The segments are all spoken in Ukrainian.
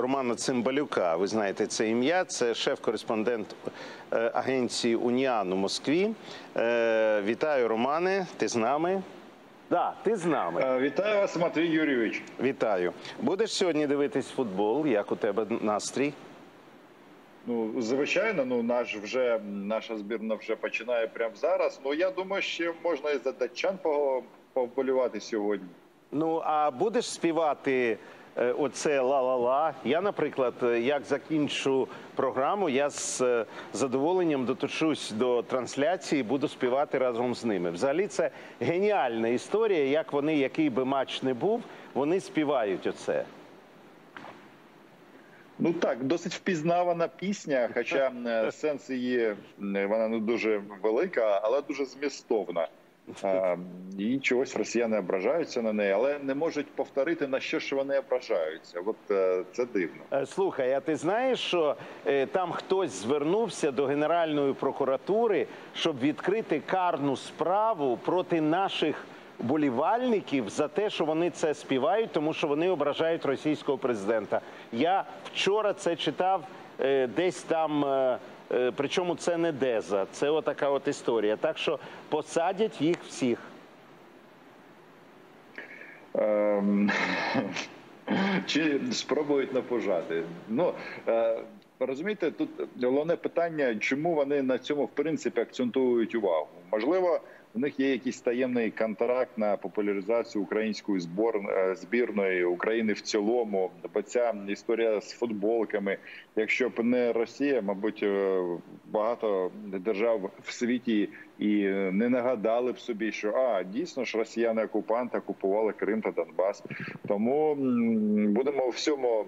Романа Цимбалюка. Ви знаєте це ім'я. Це шеф-кореспондент е, агенції Уніан у Москві. Е, Вітаю, Романе. Ти з нами? Да, ти з нами. Е, Вітаю вас, Матвій Юрійович. Вітаю. Будеш сьогодні дивитись футбол? Як у тебе настрій? Ну, звичайно, ну наш вже наша збірна вже починає прямо зараз. Ну я думаю, ще можна і за датчан по- повболівати сьогодні. Ну а будеш співати оце ла-ла-ла? Я, наприклад, е, як закінчу програму, я з е, задоволенням доточусь до трансляції, буду співати разом з ними. Взагалі, це геніальна історія. Як вони, який би матч не був, вони співають оце. Ну так, досить впізнавана пісня, хоча е, сенс її е, вона не дуже велика, але дуже змістовна. І чогось росіяни ображаються на неї, але не можуть повторити на що ж вони ображаються. От е, це дивно. Е, Слухай, а ти знаєш, що е, там хтось звернувся до Генеральної прокуратури, щоб відкрити карну справу проти наших болівальників за те, що вони це співають, тому що вони ображають російського президента. Я вчора це читав десь там. Е, Причому це не Деза, це отака от історія. Так що посадять їх всіх. Ем, Чи спробують напожати? Ну е, розумієте, тут головне питання, чому вони на цьому в принципі акцентують увагу? Можливо, у них є якийсь таємний контракт на популяризацію української збор е, збірної України в цілому. Бо ця історія з футболками, якщо б не Росія, мабуть, е, багато держав в світі і не нагадали б собі, що а дійсно ж росіяни окупанти окупували Крим та Донбас. Тому будемо всьому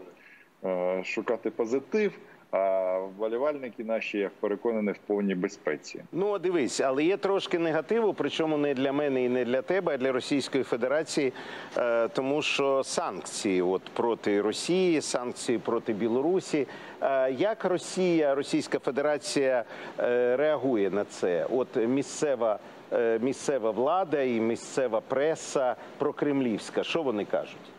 е, шукати позитив. А вболівальники наші, я переконаний, в повній безпеці. Ну, дивись, але є трошки негативу, причому не для мене і не для тебе, а для Російської Федерації, е, тому що санкції от проти Росії, санкції проти Білорусі. Е, як Росія, Російська Федерація е, реагує на це? От місцева, місцева влада і місцева преса прокремлівська, що вони кажуть?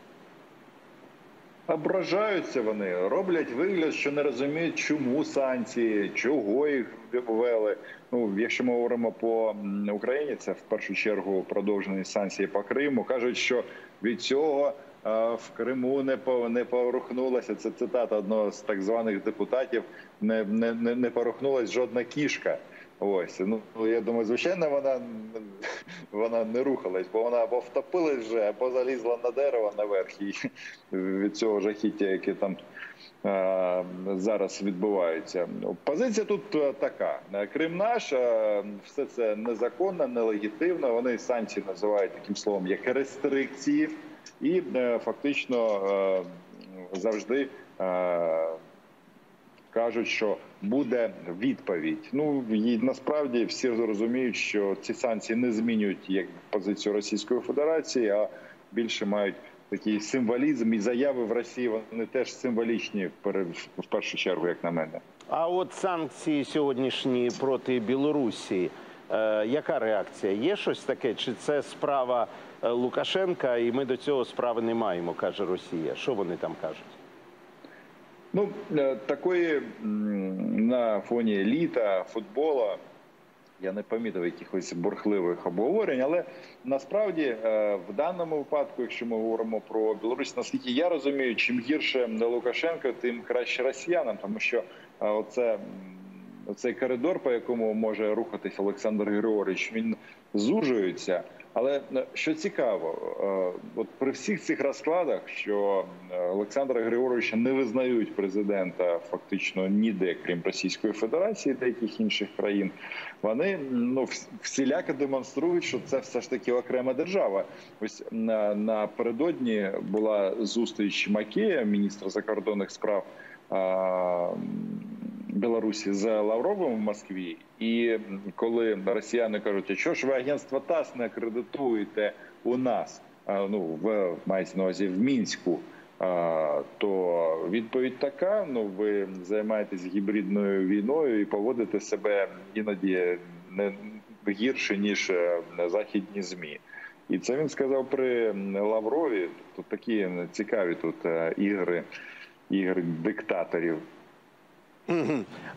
Ображаються вони, роблять вигляд, що не розуміють, чому санкції, чого їх ввели. Ну, якщо ми говоримо по Україні, це в першу чергу продовжені санкції по Криму. кажуть, що від цього е, в Криму не по не порухнулася. Це цитата одного з так званих депутатів. Не не не, порухнулась жодна кішка. Ось ну я думаю, звичайно, вона вона не рухалась, бо вона або втопилась вже, або залізла на дерево наверх і від цього жахіття, яке там е, зараз відбувається. Позиція тут е, така: Крим наш, е, все це незаконно, нелегітимно. Вони санкції називають таким словом, як рестрикції, і е, фактично завжди. Кажуть, що буде відповідь. Ну і насправді всі розуміють, що ці санкції не змінюють як позицію Російської Федерації, а більше мають такий символізм і заяви в Росії. Вони теж символічні в першу чергу, як на мене. А от санкції сьогоднішні проти Білорусі. Е, яка реакція? Є щось таке? Чи це справа е, Лукашенка, і ми до цього справи не маємо, каже Росія? Що вони там кажуть? Ну е, такої на фоні літа футбола. Я не помітив якихось бурхливих обговорень, але насправді е, в даному випадку, якщо ми говоримо про Білорусь, наскільки я розумію, чим гірше Лукашенко, тим краще росіянам, тому що е, оце м, оцей коридор, по якому може рухатись Олександр Григорович, він зужується. Але е, що цікаво, е, от при всіх цих розкладах, що е, Олександра Григоровича не визнають президента фактично ніде, крім Російської Федерації, деяких інших країн, вони ну вс- всіляко демонструють, що це все ж таки окрема держава. Ось напередодні була зустріч Макея, міністра закордонних справ. Білорусі з Лавровим в Москві, і коли росіяни кажуть, а що ж ви агентство ТАСС не акредитуєте у нас, а, ну в мається на увазі в мінську. То відповідь така: ну ви займаєтесь гібридною війною і поводите себе іноді не гірше ніж е, західні змі. І це він сказав при Лаврові. Тут такі цікаві тут е, ігри диктаторів.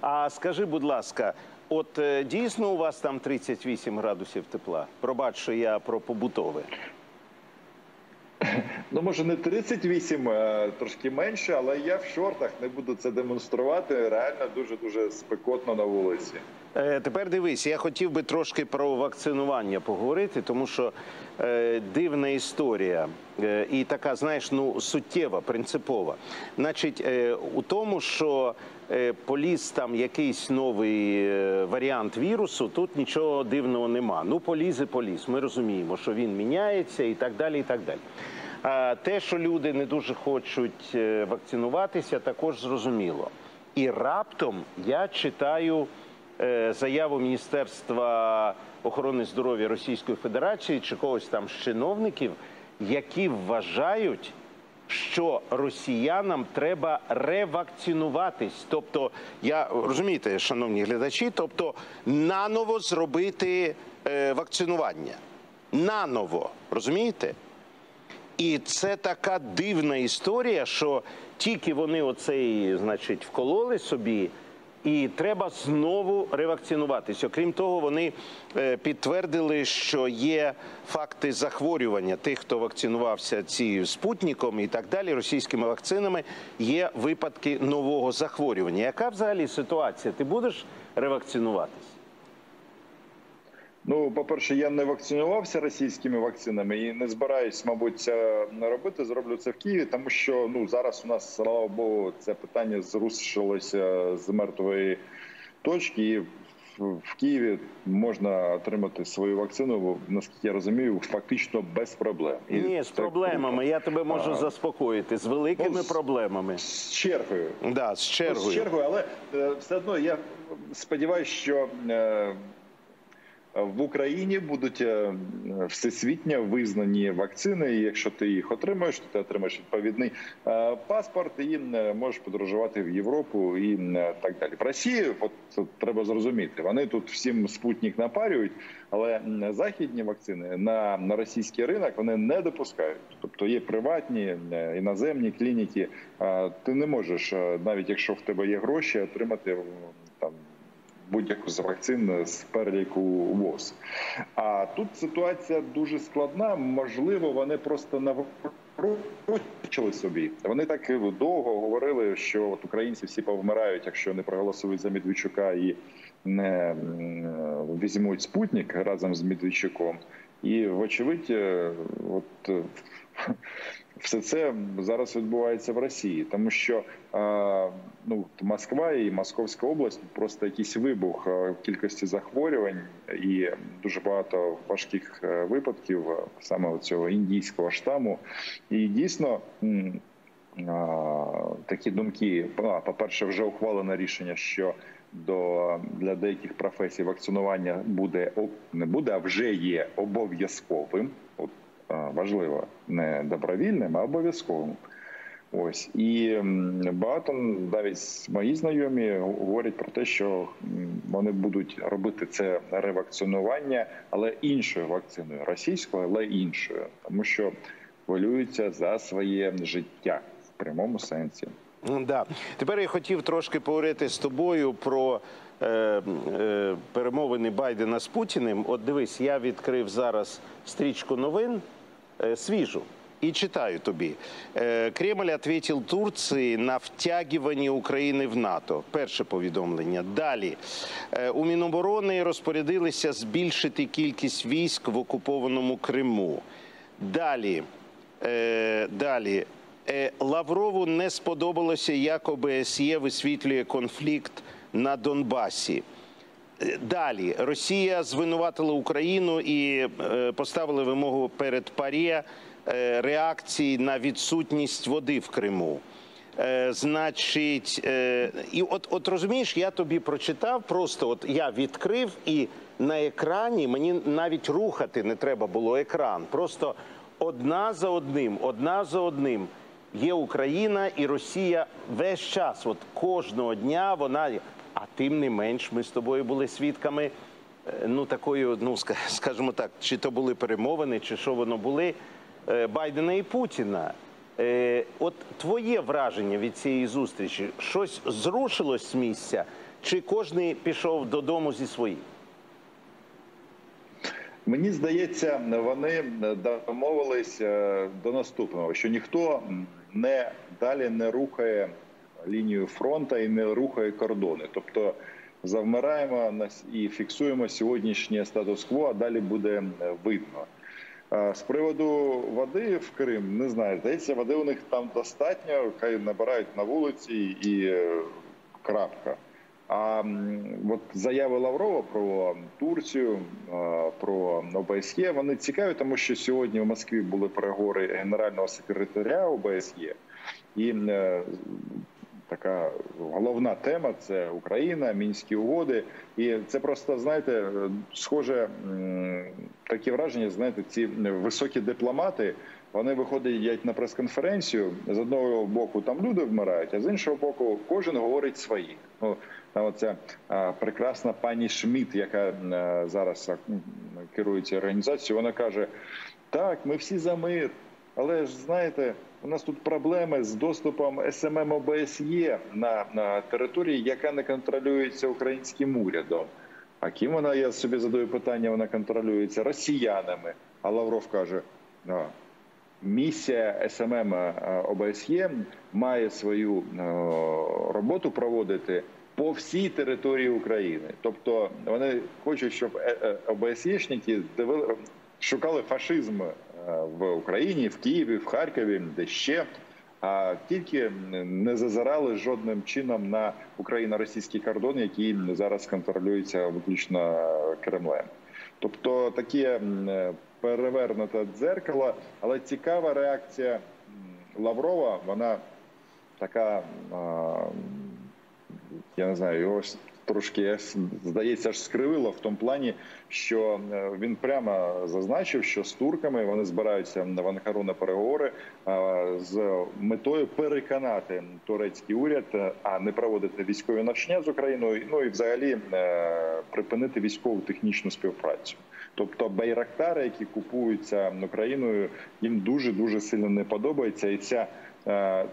А скажи, будь ласка, от е, дійсно у вас там 38 градусів тепла? Пробач, що я про побутове. Ну, може, не 38, а трошки менше, але я в шортах не буду це демонструвати. Реально дуже дуже спекотно на вулиці. Е, Тепер дивись, я хотів би трошки про вакцинування поговорити, тому що е, дивна історія е, і така, знаєш, ну суттєва, принципова. Значить, е, у тому, що е, поліз там якийсь новий е, варіант вірусу, тут нічого дивного нема. Ну, поліз і поліз. Ми розуміємо, що він міняється і так далі. і так далі. Те, що люди не дуже хочуть е, вакцинуватися, також зрозуміло. І раптом я читаю е, заяву Міністерства охорони здоров'я Російської Федерації чи когось там з чиновників, які вважають, що росіянам треба ревакцинуватись. Тобто, я розумієте, шановні глядачі, тобто наново зробити е, вакцинування. Наново, розумієте? І це така дивна історія, що тільки вони оцей, значить, вкололи собі, і треба знову ревакцинуватись. Окрім того, вони е, підтвердили, що є факти захворювання тих, хто вакцинувався цією спутником і так далі, російськими вакцинами. Є випадки нового захворювання. Яка взагалі ситуація? Ти будеш ревакцинуватись? Ну, по-перше, я не вакцинувався російськими вакцинами і не збираюсь, мабуть, це не робити. Зроблю це в Києві, тому що ну зараз у нас, слава Богу, це питання зрушилося з мертвої точки. І в- Києві можна отримати свою вакцину, наскільки я розумію, фактично без проблем. І Ні, з проблемами. Я тебе можу А. заспокоїти. З великими Ну, з- проблемами. з чергою. Да, з чергою. З чергою, але е, все одно я сподіваюся, що е, в Україні будуть е, всесвітньо визнані вакцини. І якщо ти їх отримаєш, то ти отримаєш відповідний е, паспорт і е, можеш подорожувати в Європу і так далі. В Росії, от треба зрозуміти, вони тут всім спутник напарюють, але західні вакцини на, на російський ринок вони не допускають. Тобто є приватні іноземні клініки. Ти не можеш, навіть якщо в тебе є гроші, отримати будь-яку з вакцин з переліку ВОЗ. А тут ситуація дуже складна. Можливо, вони просто наврочили собі. Вони так довго говорили, що от українці всі повмирають, якщо не проголосують за Медведчука і не візьмуть спутник разом з Медведчуком. І вочевидь, е, от е, все це зараз відбувається в Росії, тому що ну Москва і Московська область просто якийсь вибух кількості захворювань і дуже багато важких е, випадків саме цього індійського штаму. І дійсно. Такі думки, по-перше, вже ухвалено рішення, що до для деяких професій вакцинування буде не буде, а вже є обов'язковим. Важливо, не добровільним, а обов'язковим. Ось і багато навіть мої знайомі говорять про те, що вони будуть робити це ревакцинування, але іншою вакциною, російською, але іншою, тому що хвилюються за своє життя в прямому сенсі. Да. Тепер я хотів трошки поговорити з тобою про перемовини Байдена з Путіним. От дивись, я відкрив зараз стрічку новин е, свіжу. І читаю тобі. Е, Кремль ответил Турції на втягування України в НАТО. Перше повідомлення. Далі Е, у Міноборони розпорядилися збільшити кількість військ в окупованому Криму. Далі. Е, Далі. Е, Лаврову не сподобалося, як ОБСЄ висвітлює конфлікт на Донбасі. Е, Далі Росія звинуватила Україну і е, поставила вимогу перед ПАРЄ е, реакції на відсутність води в Криму. Значить, і от, от розумієш, я тобі прочитав, просто от я відкрив і на екрані мені навіть рухати не треба було екран. Просто одна за одним, одна за одним є Україна і Росія весь час. От кожного дня вона. А тим не менш, ми з тобою були свідками е, ну такою, ну ска- скажімо так, чи то були перемовини, чи що воно були е, Байдена і Путіна. Е, от твоє враження від цієї зустрічі? Щось зрушилось з місця, чи кожен пішов додому зі своїм? Мені здається, вони домовились до наступного, що ніхто не далі не рухає лінію фронту і не рухає кордони. Тобто завмираємо і фіксуємо сьогоднішнє статус-кво, а далі буде е, видно. З приводу води в Крим не знаю. Здається, води у них там достатньо, хай набирають на вулиці і е, крапка. А от заяви Лаврова про Турцію, е, про ОБСЄ, вони цікаві, тому що сьогодні в Москві були переговори генерального секретаря ОБСЄ, і така головна тема це Україна, мінські угоди. І це просто знаєте, е, схоже такі враження. Знаєте, ці високі дипломати. Вони виходять на прес-конференцію. З одного боку там люди вмирають, а з іншого боку, кожен говорить свої. Ну там оця а, прекрасна пані Шмідт, яка а, зараз а, керує цією організацією, вона каже: так, ми всі за мир, але ж знаєте, у нас тут проблеми з доступом СММ ОБСЄ на, на території, яка не контролюється українським урядом. А ким вона, я собі задаю питання, вона контролюється росіянами. А Лавров каже: «А, місія СММ е, ОБСЄ має свою е, роботу проводити по всій території України. Тобто вони хочуть, щоб е, е, ОБСЄшники дивили- шукали фашизм е, в Україні, в Києві, в Харкові, де ще. А тільки не зазирали жодним чином на україно-російський кордон, який зараз контролюється виключно Кремлем. Тобто таке перевернуте дзеркало, але цікава реакція Лаврова, вона така, я не знаю, його трошки здається, аж скривило в тому плані, що е, він прямо зазначив, що з турками вони збираються в Анкару на переговори з метою переконати турецький уряд, е, а не проводити військові навчання з Україною, ну і взагалі е, припинити військову технічну співпрацю. Тобто байрактари, які купуються Україною, їм дуже дуже сильно не подобається, і ця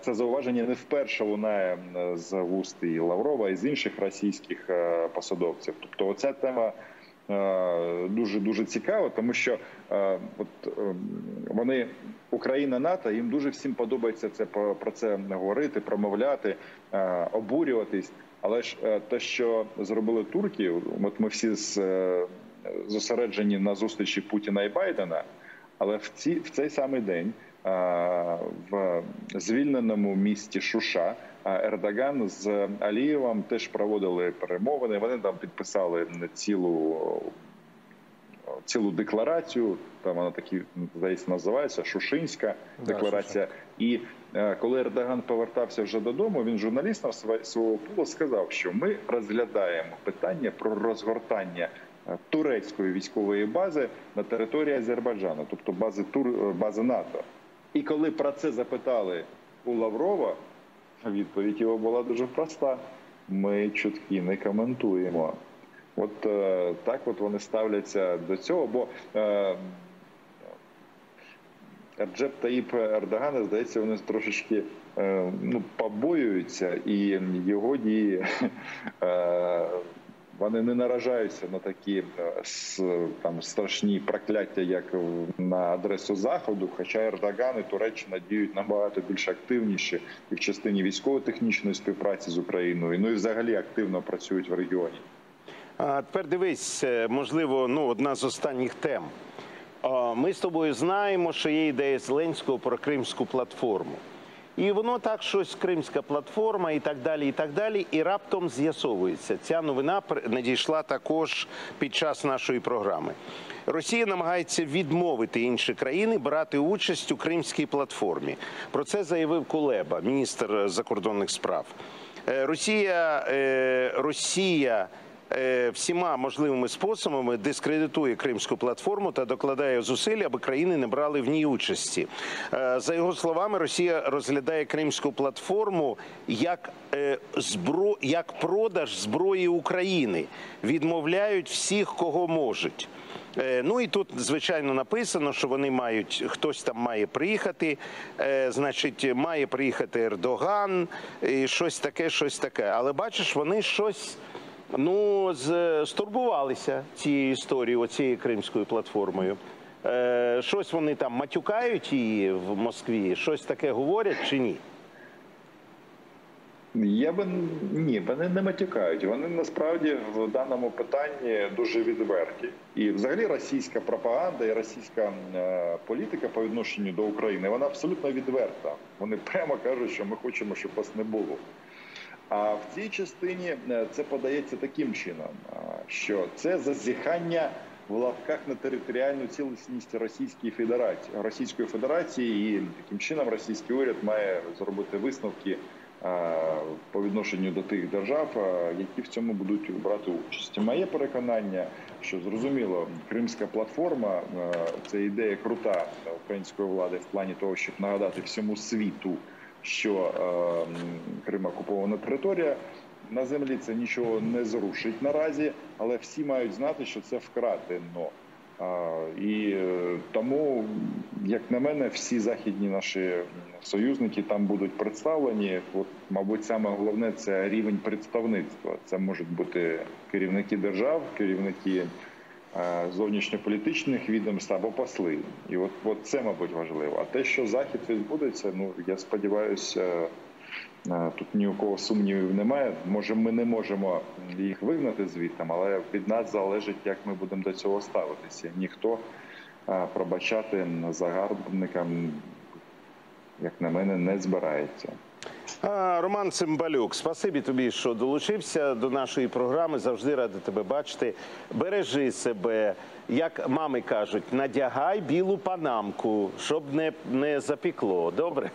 це зауваження не вперше лунає з вуст і Лаврова і з інших російських е, посадовців. Тобто, оця тема дуже дуже цікава, тому що е, от е, вони Україна НАТО їм дуже всім подобається це про це говорити, промовляти, е, обурюватись. Але ж е, те, що зробили турки, от ми всі е, зосереджені на зустрічі Путіна і Байдена, але в ці в цей самий день е, в звільненому місті Шуша е, Ердоган з Алієвим теж проводили перемовини. Вони там підписали цілу цілу декларацію. Там вона такі здається називається Шушинська декларація. І е, коли Ердоган повертався вже додому, він журналістам свого пулу сказав, що ми розглядаємо питання про розгортання е, турецької військової бази на території Азербайджану, тобто бази Тур е, бази НАТО. І коли про це запитали у Лаврова, відповідь його була дуже проста: ми чутки не коментуємо. От е, так, от вони ставляться до цього, бо е, Реджеп Таїп Ердогана, здається, вони трошечки е, ну, побоюються, і його дії е, вони не наражаються на такі е, там страшні прокляття, як на адресу Заходу. Хоча Ердоган і Туреччина діють набагато більш активніше і в частині військово-технічної співпраці з Україною, ну і взагалі активно працюють в регіоні. А тепер дивись, е, можливо, ну одна з останніх тем. Ми з тобою знаємо, що є ідея Зеленського про кримську платформу. І воно так щось кримська платформа і так далі, і так далі. І раптом з'ясовується. Ця новина надійшла також під час нашої програми. Росія намагається відмовити інші країни брати участь у кримській платформі. Про це заявив Кулеба, міністр закордонних справ. Е, Росія, е, Росія всіма можливими способами дискредитує кримську платформу та докладає зусиль, аби країни не брали в ній участі. Е, За його словами, Росія розглядає кримську платформу як е, збро як продаж зброї України. Відмовляють всіх, кого можуть. Е, Ну і тут, звичайно, написано, що вони мають, хтось там має приїхати, е, значить, має приїхати Ердоган, і щось таке, щось таке. Але бачиш, вони щось ну, з, стурбувалися цією історією, оцією кримською платформою. Е, щось вони там матюкають її в Москві, щось таке говорять чи ні? Я би ні, вони не матюкають. Вони насправді в даному питанні дуже відверті. І взагалі російська пропаганда і російська е, політика по відношенню до України вона абсолютно відверта. Вони прямо кажуть, що ми хочемо, щоб вас не було. А в цій частині е, це подається таким чином, е, що це зазіхання в лапках на територіальну цілісність Російської Федерації Російської Федерації, і таким чином російський уряд має зробити висновки е, по відношенню до тих держав, які в цьому будуть брати участь. Моє переконання, що зрозуміло, Кримська платформа це ідея крута української влади в плані того, щоб нагадати всьому світу, що е, Крим окупована територія. На землі це нічого не зрушить наразі, але всі мають знати, що це вкрадено. І е, тому, як на мене, всі західні наші союзники там будуть представлені. От, мабуть, саме головне це рівень представництва. Це можуть бути керівники держав, керівники зовнішньополітичних відомств або посли. І от, от це, мабуть, важливо. А те, що захід відбудеться, ну я сподіваюся. Е, Тут ні у кого сумнівів немає. Може, ми не можемо їх вигнати звідти, але від нас залежить, як ми будемо до цього ставитися. Ніхто е, пробачати загарбникам, як на мене, не збирається. Роман Цимбалюк, спасибі тобі, що долучився до нашої програми. Завжди ради тебе бачити. Бережи себе, як мами кажуть, надягай білу панамку, щоб не, не запікло. Добре?